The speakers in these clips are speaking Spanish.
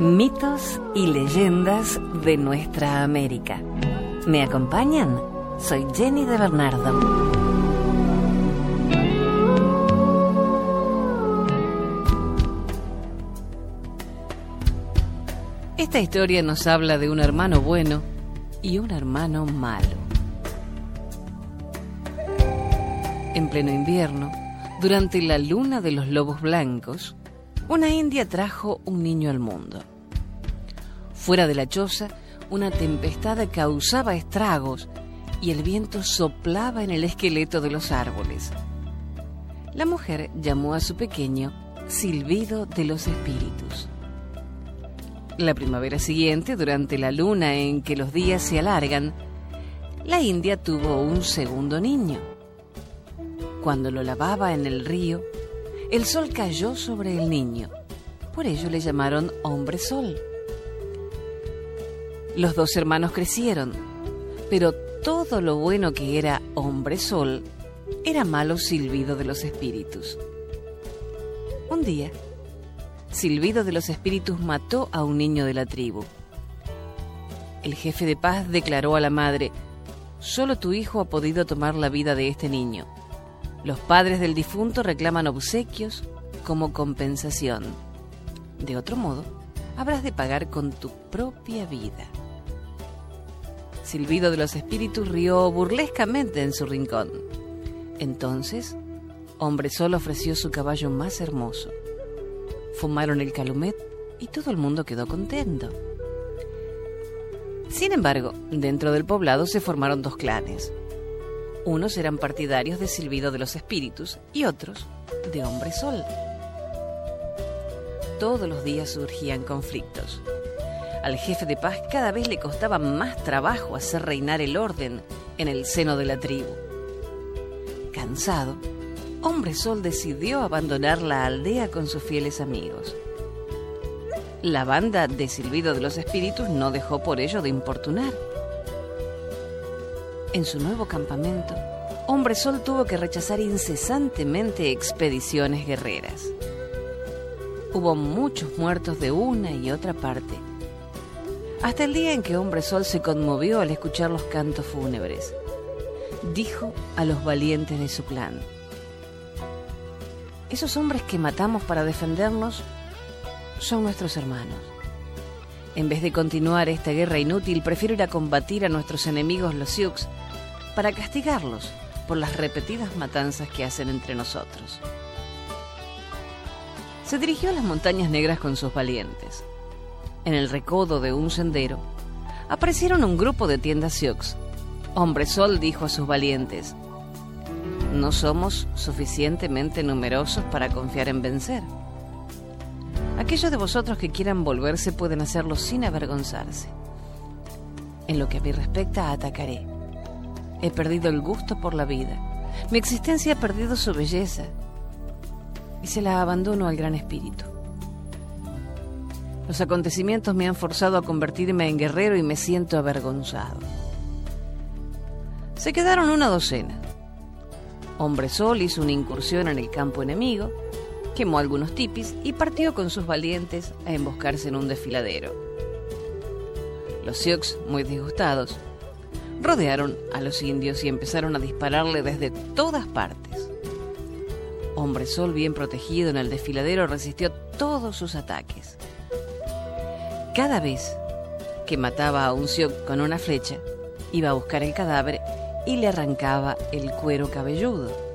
Mitos y leyendas de nuestra América. ¿Me acompañan? Soy Jenny de Bernardo. Esta historia nos habla de un hermano bueno y un hermano malo. En pleno invierno, durante la luna de los lobos blancos, una india trajo un niño al mundo. Fuera de la choza, una tempestad causaba estragos y el viento soplaba en el esqueleto de los árboles. La mujer llamó a su pequeño Silbido de los Espíritus. La primavera siguiente, durante la luna en que los días se alargan, la india tuvo un segundo niño. Cuando lo lavaba en el río, el sol cayó sobre el niño. Por ello le llamaron hombre sol. Los dos hermanos crecieron, pero todo lo bueno que era hombre sol era malo silbido de los espíritus. Un día, Silbido de los Espíritus mató a un niño de la tribu. El jefe de paz declaró a la madre, solo tu hijo ha podido tomar la vida de este niño. Los padres del difunto reclaman obsequios como compensación. De otro modo, habrás de pagar con tu propia vida. Silbido de los Espíritus rió burlescamente en su rincón. Entonces, Hombre Sol ofreció su caballo más hermoso fumaron el calumet y todo el mundo quedó contento. Sin embargo, dentro del poblado se formaron dos clanes. Unos eran partidarios de Silbido de los Espíritus y otros de Hombre Sol. Todos los días surgían conflictos. Al jefe de paz cada vez le costaba más trabajo hacer reinar el orden en el seno de la tribu. Cansado, Hombre Sol decidió abandonar la aldea con sus fieles amigos. La banda de Silbido de los Espíritus no dejó por ello de importunar. En su nuevo campamento, Hombre Sol tuvo que rechazar incesantemente expediciones guerreras. Hubo muchos muertos de una y otra parte, hasta el día en que Hombre Sol se conmovió al escuchar los cantos fúnebres. Dijo a los valientes de su clan, esos hombres que matamos para defendernos son nuestros hermanos. En vez de continuar esta guerra inútil, prefiero ir a combatir a nuestros enemigos los Sioux para castigarlos por las repetidas matanzas que hacen entre nosotros. Se dirigió a las montañas negras con sus valientes. En el recodo de un sendero, aparecieron un grupo de tiendas Sioux. Hombre Sol dijo a sus valientes, no somos suficientemente numerosos para confiar en vencer. Aquellos de vosotros que quieran volverse pueden hacerlo sin avergonzarse. En lo que a mí respecta, atacaré. He perdido el gusto por la vida. Mi existencia ha perdido su belleza y se la abandono al Gran Espíritu. Los acontecimientos me han forzado a convertirme en guerrero y me siento avergonzado. Se quedaron una docena. Hombre Sol hizo una incursión en el campo enemigo, quemó algunos tipis y partió con sus valientes a emboscarse en un desfiladero. Los Sioux, muy disgustados, rodearon a los indios y empezaron a dispararle desde todas partes. Hombre Sol, bien protegido en el desfiladero, resistió todos sus ataques. Cada vez que mataba a un Sioux con una flecha, iba a buscar el cadáver y le arrancaba el cuero cabelludo,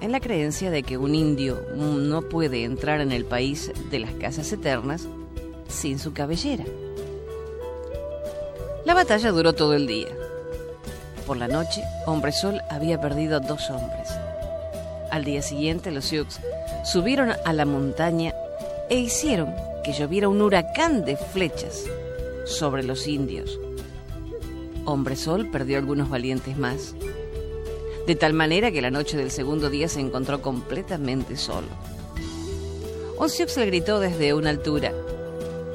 en la creencia de que un indio no puede entrar en el país de las casas eternas sin su cabellera. La batalla duró todo el día. Por la noche, Hombre Sol había perdido dos hombres. Al día siguiente, los Sioux subieron a la montaña e hicieron que lloviera un huracán de flechas sobre los indios Hombre Sol perdió algunos valientes más, de tal manera que la noche del segundo día se encontró completamente solo. Sioux le gritó desde una altura,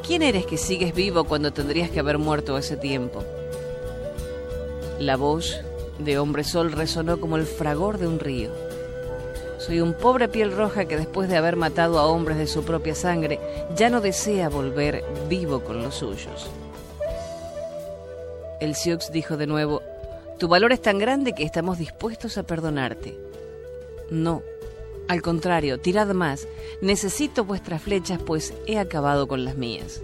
¿quién eres que sigues vivo cuando tendrías que haber muerto hace tiempo? La voz de Hombre Sol resonó como el fragor de un río. Soy un pobre piel roja que después de haber matado a hombres de su propia sangre, ya no desea volver vivo con los suyos. El Sioux dijo de nuevo, Tu valor es tan grande que estamos dispuestos a perdonarte. No, al contrario, tirad más. Necesito vuestras flechas, pues he acabado con las mías.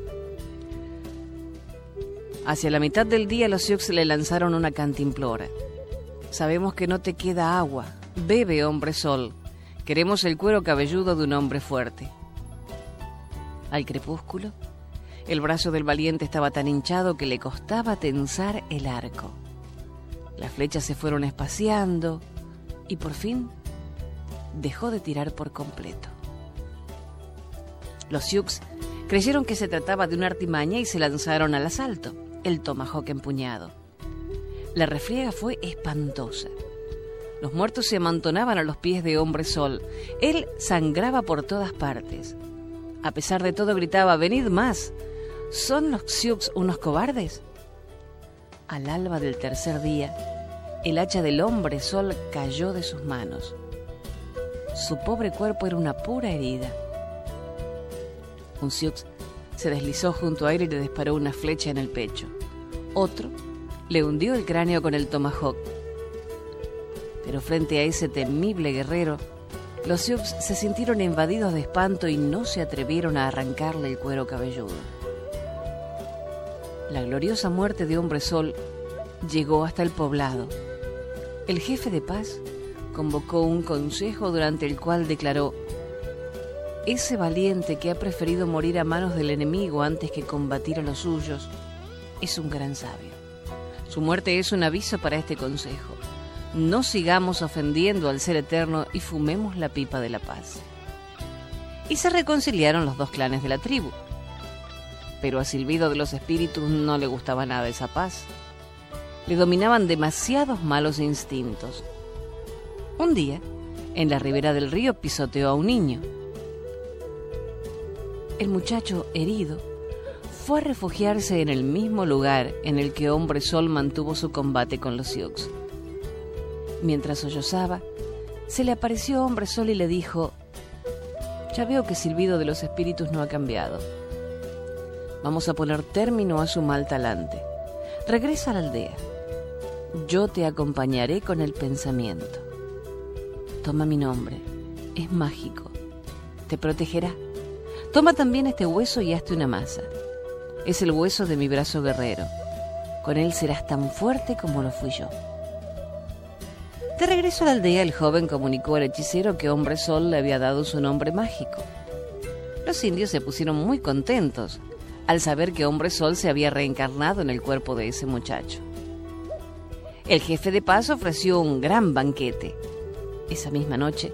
Hacia la mitad del día los Sioux le lanzaron una cantimplora. Sabemos que no te queda agua. Bebe, hombre sol. Queremos el cuero cabelludo de un hombre fuerte. Al crepúsculo, el brazo del valiente estaba tan hinchado que le costaba tensar el arco. Las flechas se fueron espaciando y por fin dejó de tirar por completo. Los Sioux creyeron que se trataba de una artimaña y se lanzaron al asalto, el tomahawk empuñado. La refriega fue espantosa. Los muertos se amontonaban a los pies de Hombre Sol. Él sangraba por todas partes. A pesar de todo gritaba, venid más. ¿Son los Sioux unos cobardes? Al alba del tercer día, el hacha del hombre sol cayó de sus manos. Su pobre cuerpo era una pura herida. Un Sioux se deslizó junto a él y le disparó una flecha en el pecho. Otro le hundió el cráneo con el tomahawk. Pero frente a ese temible guerrero, los Sioux se sintieron invadidos de espanto y no se atrevieron a arrancarle el cuero cabelludo. La gloriosa muerte de Hombre Sol llegó hasta el poblado. El jefe de paz convocó un consejo durante el cual declaró, ese valiente que ha preferido morir a manos del enemigo antes que combatir a los suyos, es un gran sabio. Su muerte es un aviso para este consejo. No sigamos ofendiendo al Ser Eterno y fumemos la pipa de la paz. Y se reconciliaron los dos clanes de la tribu. Pero a Silbido de los Espíritus no le gustaba nada esa paz. Le dominaban demasiados malos instintos un día, en la ribera del río pisoteó a un niño. El muchacho, herido, fue a refugiarse en el mismo lugar en el que Hombre Sol mantuvo su combate con los Sioux. Mientras sollozaba, se le apareció Hombre Sol y le dijo, ya veo que Silbido de los Espíritus no ha cambiado. Vamos a poner término a su mal talante. Regresa a la aldea. Yo te acompañaré con el pensamiento. Toma mi nombre. Es mágico. Te protegerá. Toma también este hueso y hazte una masa. Es el hueso de mi brazo guerrero. Con él serás tan fuerte como lo fui yo. De regreso a la aldea, el joven comunicó al hechicero que Hombre Sol le había dado su nombre mágico. Los indios se pusieron muy contentos al saber que Hombre Sol se había reencarnado en el cuerpo de ese muchacho. El jefe de paz ofreció un gran banquete esa misma noche,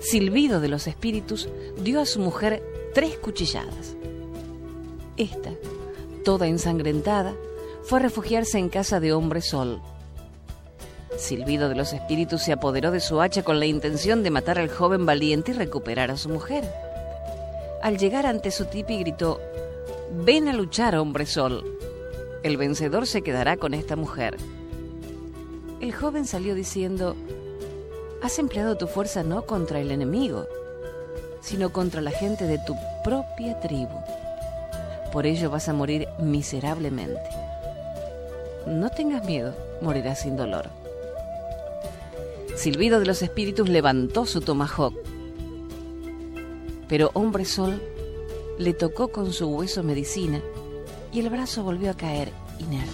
Silbido de los Espíritus dio a su mujer tres cuchilladas. Esta, toda ensangrentada, fue a refugiarse en casa de Hombre Sol. Silbido de los Espíritus se apoderó de su hacha con la intención de matar al joven valiente y recuperar a su mujer. Al llegar ante su tipi gritó, Ven a luchar, Hombre Sol. El vencedor se quedará con esta mujer. El joven salió diciendo, Has empleado tu fuerza no contra el enemigo, sino contra la gente de tu propia tribu. Por ello vas a morir miserablemente. No tengas miedo, morirás sin dolor. Silbido de los espíritus levantó su tomahawk, pero Hombre Sol le tocó con su hueso medicina y el brazo volvió a caer inerte.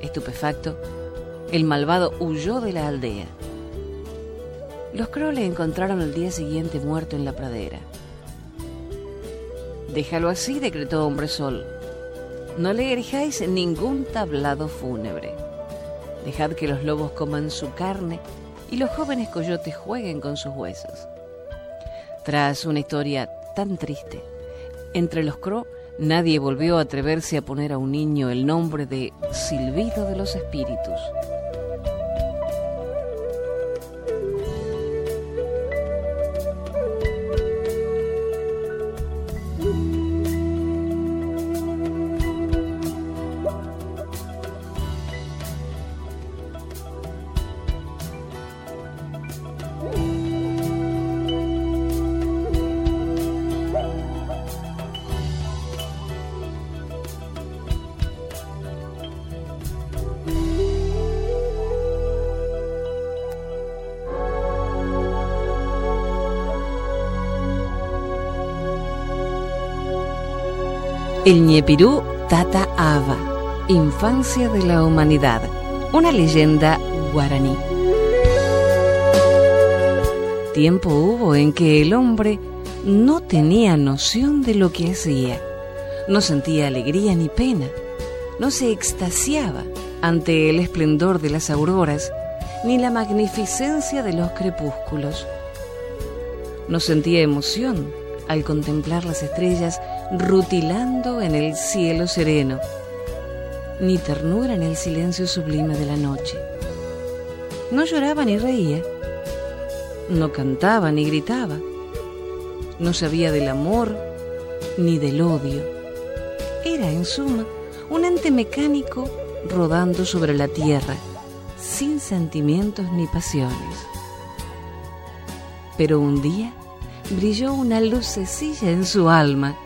Estupefacto, el malvado huyó de la aldea. Los Crow le encontraron el día siguiente muerto en la pradera. Déjalo así, decretó Hombre Sol. No le erijáis ningún tablado fúnebre. Dejad que los lobos coman su carne y los jóvenes coyotes jueguen con sus huesos. Tras una historia tan triste, entre los Crow nadie volvió a atreverse a poner a un niño el nombre de Silbido de los Espíritus. El ñepirú Tata Ava, Infancia de la Humanidad, una leyenda guaraní. Tiempo hubo en que el hombre no tenía noción de lo que hacía, no sentía alegría ni pena, no se extasiaba ante el esplendor de las auroras ni la magnificencia de los crepúsculos. No sentía emoción al contemplar las estrellas rutilando en el cielo sereno, ni ternura en el silencio sublime de la noche. No lloraba ni reía, no cantaba ni gritaba, no sabía del amor ni del odio. Era, en suma, un ente mecánico rodando sobre la tierra, sin sentimientos ni pasiones. Pero un día brilló una lucecilla en su alma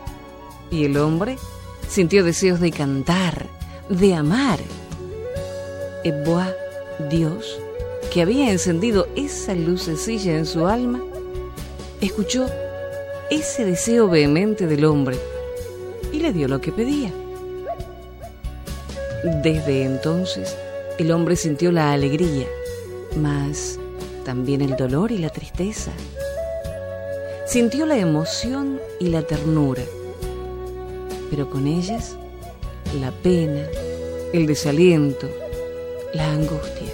y el hombre sintió deseos de cantar, de amar. Eboa, Dios, que había encendido esa lucecilla en su alma, escuchó ese deseo vehemente del hombre y le dio lo que pedía. Desde entonces, el hombre sintió la alegría, mas también el dolor y la tristeza. Sintió la emoción y la ternura, pero con ellas la pena, el desaliento, la angustia.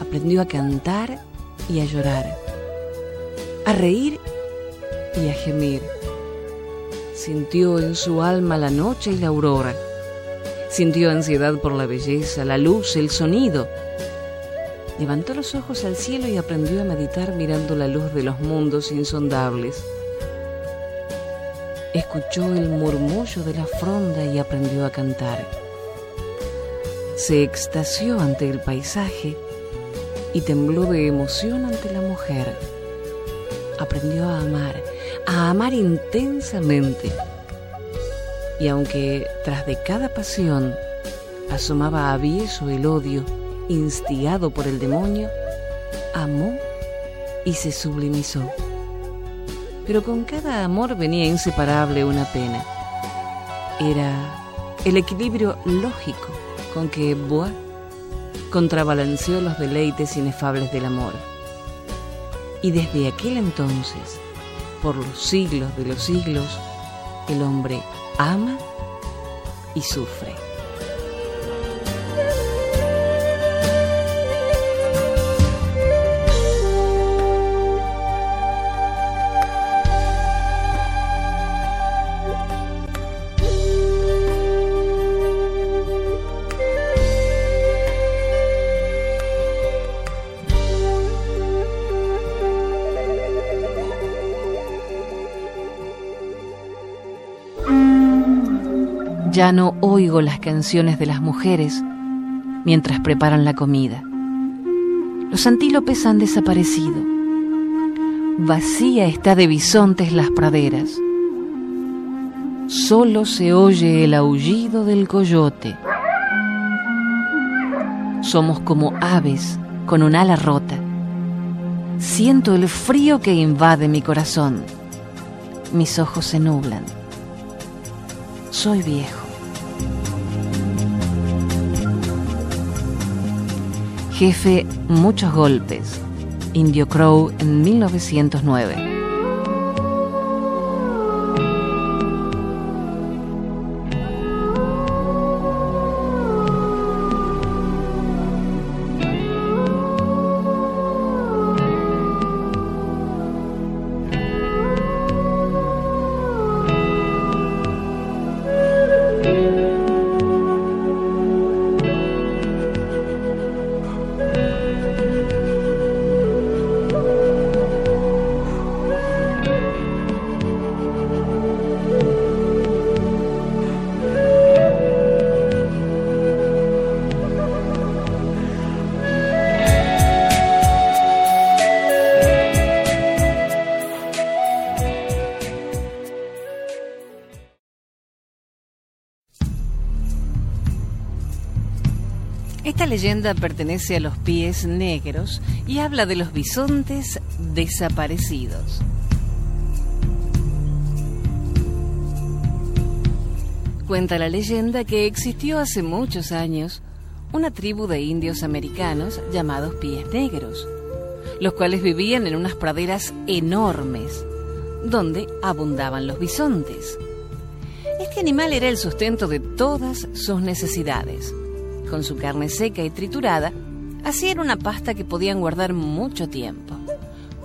Aprendió a cantar y a llorar, a reír y a gemir. Sintió en su alma la noche y la aurora Sintió ansiedad por la belleza, la luz, el sonido. Levantó los ojos al cielo y aprendió a meditar mirando la luz de los mundos insondables. Escuchó el murmullo de la fronda y aprendió a cantar. Se extasió ante el paisaje y tembló de emoción ante la mujer. Aprendió a amar, a amar intensamente y aunque tras de cada pasión asomaba avieso el odio instigado por el demonio, amó y se sublimizó. Pero con cada amor venía inseparable una pena. Era el equilibrio lógico con que Bois contrabalanceó los deleites inefables del amor. Y desde aquel entonces, por los siglos de los siglos, el hombre ama y sufre. Ya no oigo las canciones de las mujeres mientras preparan la comida. Los antílopes han desaparecido. Vacía está de bisontes las praderas. Solo se oye el aullido del coyote. Somos como aves con un ala rota. Siento el frío que invade mi corazón. Mis ojos se nublan. Soy viejo. Jefe Muchos Golpes, Indio Crow en 1909. Esta leyenda pertenece a los pies negros y habla de los bisontes desaparecidos. Cuenta la leyenda que existió hace muchos años una tribu de indios americanos llamados pies negros, los cuales vivían en unas praderas enormes, donde abundaban los bisontes. Este animal era el sustento de todas sus necesidades. Con su carne seca y triturada, hacían una pasta que podían guardar mucho tiempo.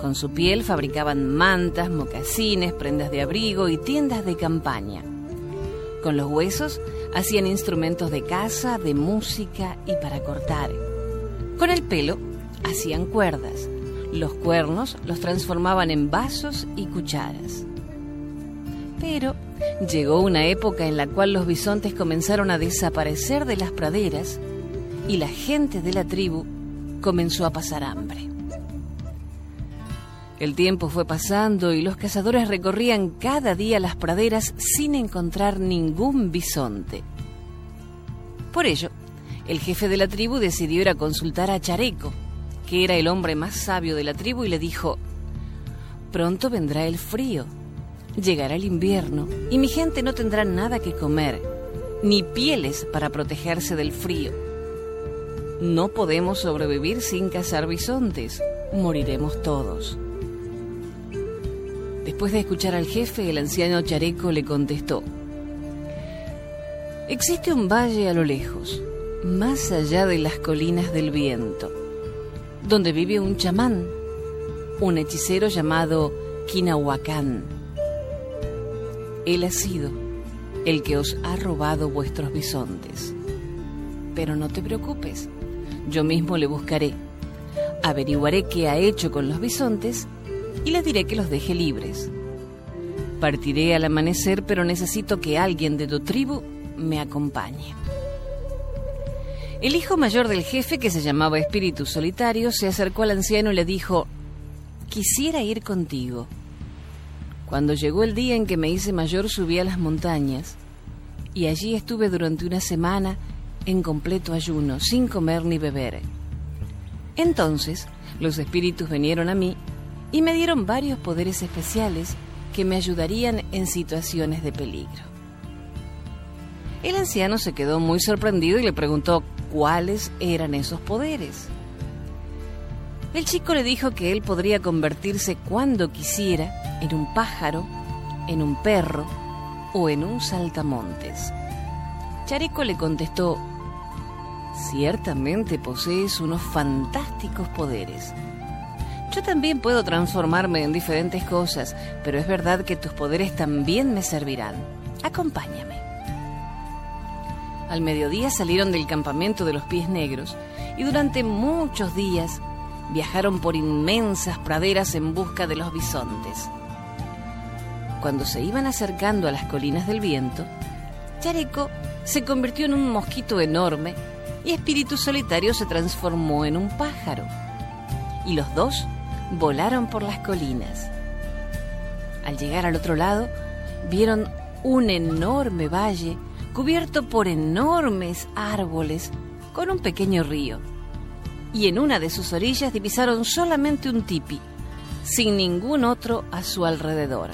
Con su piel fabricaban mantas, mocasines, prendas de abrigo y tiendas de campaña. Con los huesos hacían instrumentos de caza, de música y para cortar. Con el pelo hacían cuerdas. Los cuernos los transformaban en vasos y cucharas. Pero llegó una época en la cual los bisontes comenzaron a desaparecer de las praderas y la gente de la tribu comenzó a pasar hambre. El tiempo fue pasando y los cazadores recorrían cada día las praderas sin encontrar ningún bisonte. Por ello, el jefe de la tribu decidió ir a consultar a Chareco, que era el hombre más sabio de la tribu, y le dijo, Pronto vendrá el frío, llegará el invierno, y mi gente no tendrá nada que comer, ni pieles para protegerse del frío. No podemos sobrevivir sin cazar bisontes, moriremos todos. Después de escuchar al jefe, el anciano Chareco le contestó, Existe un valle a lo lejos, más allá de las colinas del viento, donde vive un chamán, un hechicero llamado Kinahuacán. Él ha sido el que os ha robado vuestros bisontes. Pero no te preocupes, yo mismo le buscaré. Averiguaré qué ha hecho con los bisontes y les diré que los deje libres. Partiré al amanecer, pero necesito que alguien de tu tribu me acompañe. El hijo mayor del jefe, que se llamaba Espíritu Solitario, se acercó al anciano y le dijo, quisiera ir contigo. Cuando llegó el día en que me hice mayor subí a las montañas y allí estuve durante una semana en completo ayuno, sin comer ni beber. Entonces los espíritus vinieron a mí y me dieron varios poderes especiales que me ayudarían en situaciones de peligro. El anciano se quedó muy sorprendido y le preguntó cuáles eran esos poderes. El chico le dijo que él podría convertirse cuando quisiera en un pájaro, en un perro o en un saltamontes. Chareco le contestó, ciertamente posees unos fantásticos poderes yo también puedo transformarme en diferentes cosas, pero es verdad que tus poderes también me servirán. Acompáñame. Al mediodía salieron del campamento de los pies negros y durante muchos días viajaron por inmensas praderas en busca de los bisontes. Cuando se iban acercando a las colinas del viento, Chareco se convirtió en un mosquito enorme y Espíritu Solitario se transformó en un pájaro. Y los dos volaron por las colinas. Al llegar al otro lado, vieron un enorme valle cubierto por enormes árboles con un pequeño río. Y en una de sus orillas divisaron solamente un tipi, sin ningún otro a su alrededor.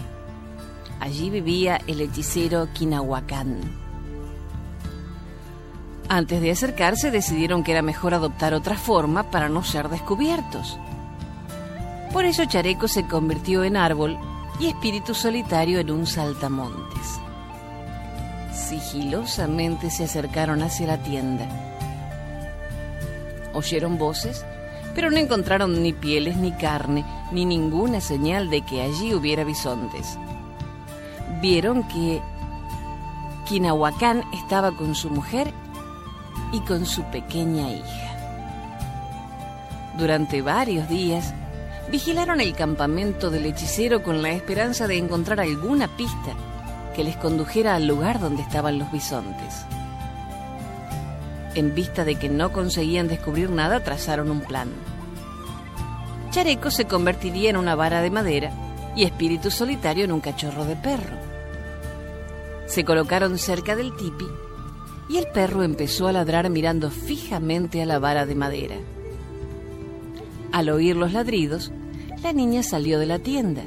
Allí vivía el hechicero Kinahuacán. Antes de acercarse decidieron que era mejor adoptar otra forma para no ser descubiertos. Por eso Chareco se convirtió en árbol y Espíritu Solitario en un saltamontes. Sigilosamente se acercaron hacia la tienda. Oyeron voces, pero no encontraron ni pieles ni carne, ni ninguna señal de que allí hubiera bisontes. Vieron que Quinahuacán estaba con su mujer y con su pequeña hija. Durante varios días, vigilaron el campamento del hechicero con la esperanza de encontrar alguna pista que les condujera al lugar donde estaban los bisontes. En vista de que no conseguían descubrir nada, trazaron un plan. Chareco se convertiría en una vara de madera y Espíritu Solitario en un cachorro de perro. Se colocaron cerca del tipi y el perro empezó a ladrar mirando fijamente a la vara de madera. Al oír los ladridos, la niña salió de la tienda,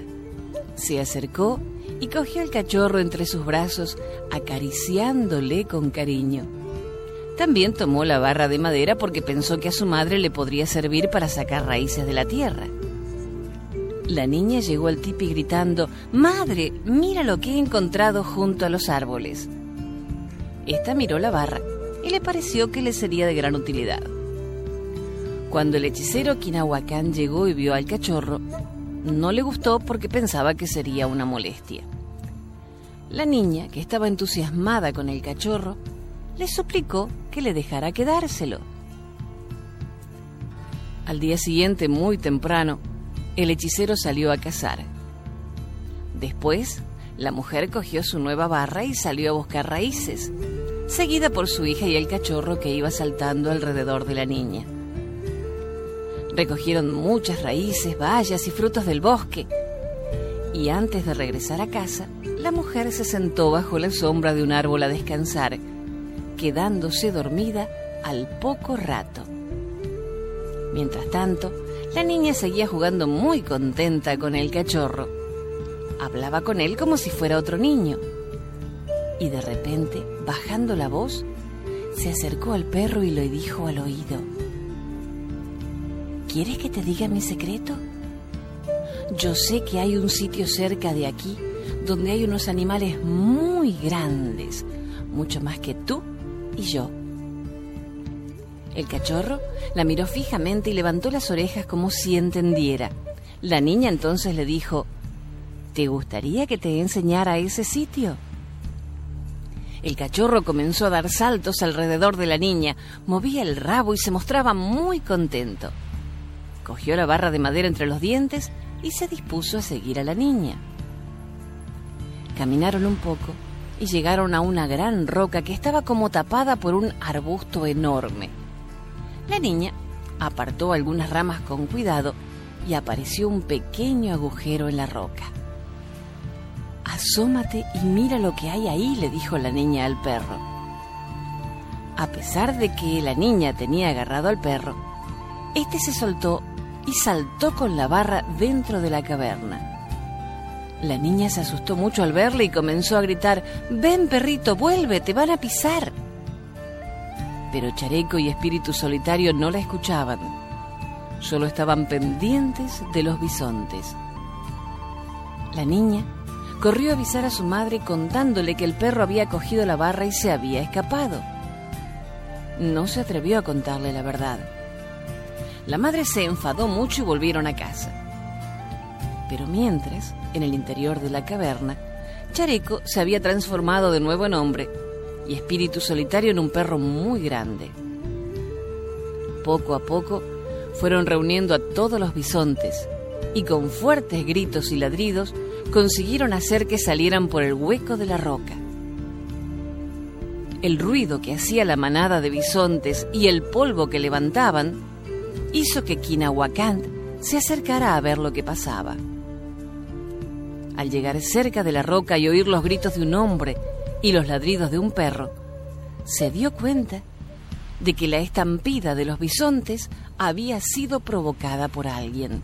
se acercó y cogió al cachorro entre sus brazos, acariciándole con cariño. También tomó la barra de madera porque pensó que a su madre le podría servir para sacar raíces de la tierra. La niña llegó al tipi gritando, Madre, mira lo que he encontrado junto a los árboles. Esta miró la barra y le pareció que le sería de gran utilidad. Cuando el hechicero Kinahuacán llegó y vio al cachorro, no le gustó porque pensaba que sería una molestia. La niña, que estaba entusiasmada con el cachorro, le suplicó que le dejara quedárselo. Al día siguiente, muy temprano, el hechicero salió a cazar. Después, la mujer cogió su nueva barra y salió a buscar raíces, seguida por su hija y el cachorro que iba saltando alrededor de la niña. Recogieron muchas raíces, bayas y frutos del bosque, y antes de regresar a casa, la mujer se sentó bajo la sombra de un árbol a descansar, quedándose dormida al poco rato. Mientras tanto, la niña seguía jugando muy contenta con el cachorro. Hablaba con él como si fuera otro niño. Y de repente, bajando la voz, se acercó al perro y le dijo al oído, ¿Quieres que te diga mi secreto? Yo sé que hay un sitio cerca de aquí donde hay unos animales muy grandes, mucho más que tú y yo. El cachorro la miró fijamente y levantó las orejas como si entendiera. La niña entonces le dijo, ¿Te gustaría que te enseñara ese sitio? El cachorro comenzó a dar saltos alrededor de la niña, movía el rabo y se mostraba muy contento. Cogió la barra de madera entre los dientes y se dispuso a seguir a la niña. Caminaron un poco y llegaron a una gran roca que estaba como tapada por un arbusto enorme. La niña apartó algunas ramas con cuidado y apareció un pequeño agujero en la roca. Asómate y mira lo que hay ahí, le dijo la niña al perro. A pesar de que la niña tenía agarrado al perro, este se soltó y saltó con la barra dentro de la caverna. La niña se asustó mucho al verle y comenzó a gritar, Ven perrito, vuelve, te van a pisar. Pero Chareco y Espíritu Solitario no la escuchaban, solo estaban pendientes de los bisontes. La niña corrió a avisar a su madre contándole que el perro había cogido la barra y se había escapado. No se atrevió a contarle la verdad. La madre se enfadó mucho y volvieron a casa. Pero mientras, en el interior de la caverna, Chareco se había transformado de nuevo en hombre y Espíritu Solitario en un perro muy grande. Poco a poco fueron reuniendo a todos los bisontes y con fuertes gritos y ladridos consiguieron hacer que salieran por el hueco de la roca. El ruido que hacía la manada de bisontes y el polvo que levantaban hizo que Kinahuacán se acercara a ver lo que pasaba. Al llegar cerca de la roca y oír los gritos de un hombre y los ladridos de un perro, se dio cuenta de que la estampida de los bisontes había sido provocada por alguien.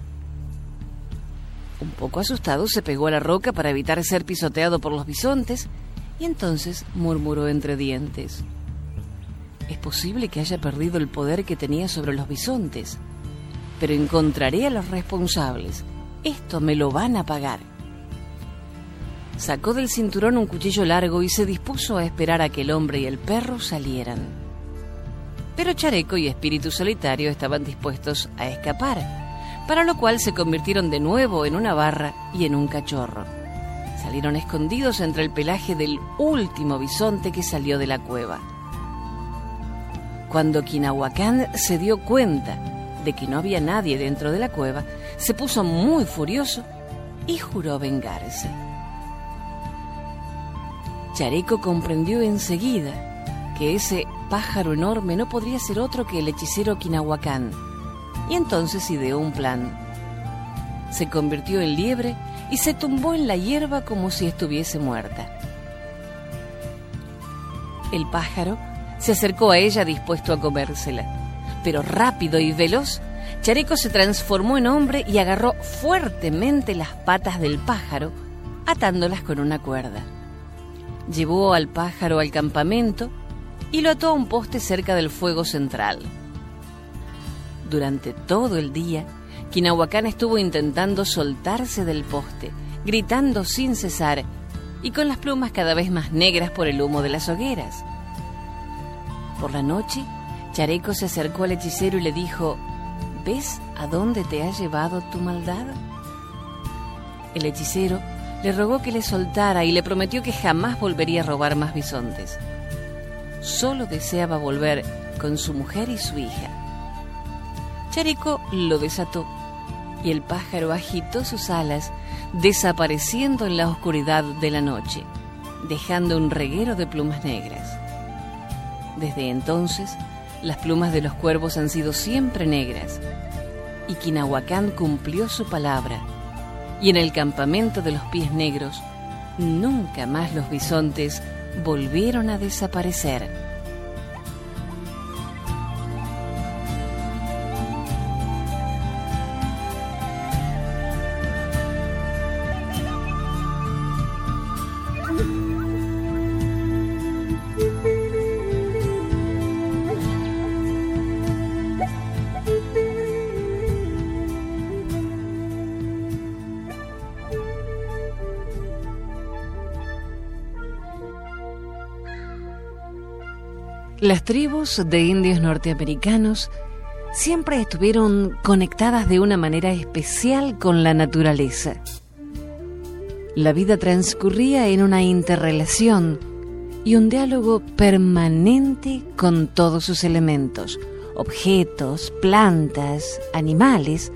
Un poco asustado se pegó a la roca para evitar ser pisoteado por los bisontes y entonces murmuró entre dientes. Es posible que haya perdido el poder que tenía sobre los bisontes, pero encontraré a los responsables. Esto me lo van a pagar. Sacó del cinturón un cuchillo largo y se dispuso a esperar a que el hombre y el perro salieran. Pero Chareco y Espíritu Solitario estaban dispuestos a escapar, para lo cual se convirtieron de nuevo en una barra y en un cachorro. Salieron escondidos entre el pelaje del último bisonte que salió de la cueva. Cuando Kinahuacán se dio cuenta de que no había nadie dentro de la cueva, se puso muy furioso y juró vengarse. Chareco comprendió enseguida que ese pájaro enorme no podría ser otro que el hechicero Kinahuacán, y entonces ideó un plan. Se convirtió en liebre y se tumbó en la hierba como si estuviese muerta. El pájaro se acercó a ella dispuesto a comérsela, pero rápido y veloz, Chareco se transformó en hombre y agarró fuertemente las patas del pájaro atándolas con una cuerda. Llevó al pájaro al campamento y lo ató a un poste cerca del fuego central. Durante todo el día, Quinahuacán estuvo intentando soltarse del poste, gritando sin cesar y con las plumas cada vez más negras por el humo de las hogueras. Por la noche, Chareco se acercó al hechicero y le dijo, ¿ves a dónde te ha llevado tu maldad? El hechicero le rogó que le soltara y le prometió que jamás volvería a robar más bisontes. Solo deseaba volver con su mujer y su hija. Chareco lo desató y el pájaro agitó sus alas, desapareciendo en la oscuridad de la noche, dejando un reguero de plumas negras. Desde entonces, las plumas de los cuervos han sido siempre negras, y Quinahuacán cumplió su palabra, y en el campamento de los pies negros, nunca más los bisontes volvieron a desaparecer. Las tribus de indios norteamericanos siempre estuvieron conectadas de una manera especial con la naturaleza. La vida transcurría en una interrelación y un diálogo permanente con todos sus elementos, objetos, plantas, animales,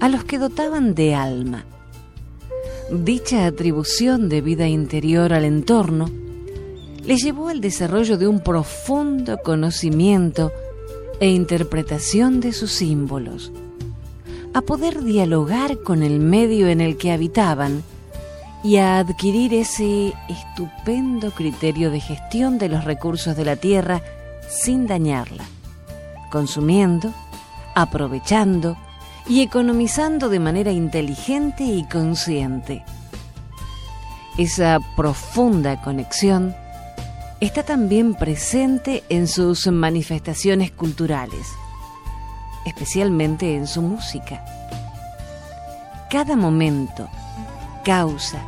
a los que dotaban de alma. Dicha atribución de vida interior al entorno le llevó al desarrollo de un profundo conocimiento e interpretación de sus símbolos, a poder dialogar con el medio en el que habitaban y a adquirir ese estupendo criterio de gestión de los recursos de la tierra sin dañarla, consumiendo, aprovechando y economizando de manera inteligente y consciente. Esa profunda conexión está también presente en sus manifestaciones culturales, especialmente en su música. Cada momento, causa,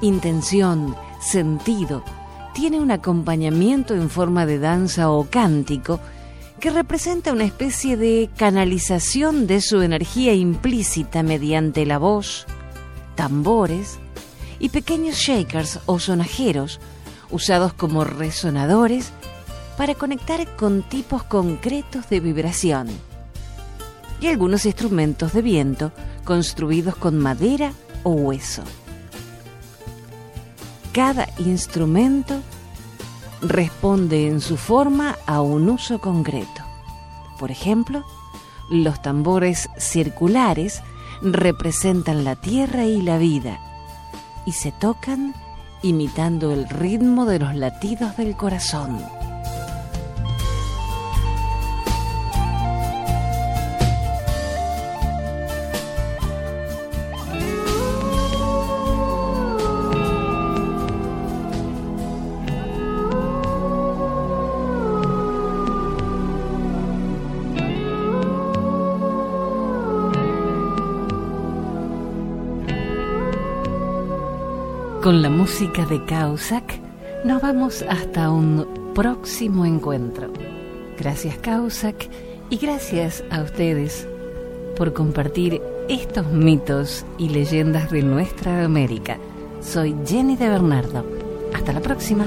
intención, sentido, tiene un acompañamiento en forma de danza o cántico que representa una especie de canalización de su energía implícita mediante la voz, tambores y pequeños shakers o sonajeros usados como resonadores para conectar con tipos concretos de vibración y algunos instrumentos de viento construidos con madera o hueso. Cada instrumento responde en su forma a un uso concreto. Por ejemplo, los tambores circulares representan la tierra y la vida y se tocan imitando el ritmo de los latidos del corazón. Con la música de Causac nos vamos hasta un próximo encuentro. Gracias Causac y gracias a ustedes por compartir estos mitos y leyendas de nuestra América. Soy Jenny de Bernardo. Hasta la próxima.